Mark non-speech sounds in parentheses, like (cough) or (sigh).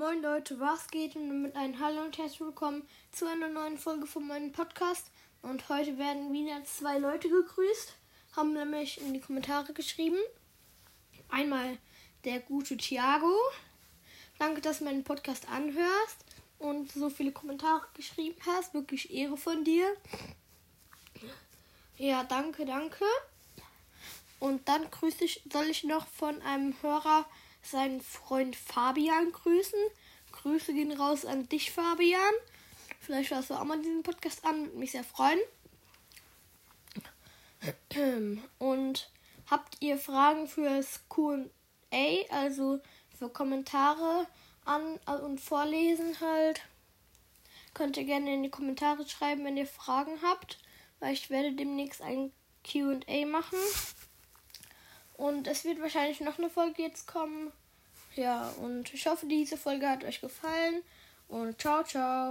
Moin Leute, was geht? Und mit einem Hallo und herzlich willkommen zu einer neuen Folge von meinem Podcast. Und heute werden wieder zwei Leute gegrüßt, haben nämlich in die Kommentare geschrieben. Einmal der gute Thiago. Danke, dass du meinen Podcast anhörst und so viele Kommentare geschrieben hast. Wirklich Ehre von dir. Ja, danke, danke. Und dann grüße ich, soll ich noch von einem Hörer seinen Freund Fabian grüßen. Grüße gehen raus an dich, Fabian. Vielleicht hörst du auch mal diesen Podcast an, würde mich sehr freuen. (clears throat) Und habt ihr Fragen fürs QA, also für Kommentare an und vorlesen halt? Könnt ihr gerne in die Kommentare schreiben, wenn ihr Fragen habt, weil ich werde demnächst ein QA machen. Und es wird wahrscheinlich noch eine Folge jetzt kommen. Ja, und ich hoffe, diese Folge hat euch gefallen. Und ciao, ciao.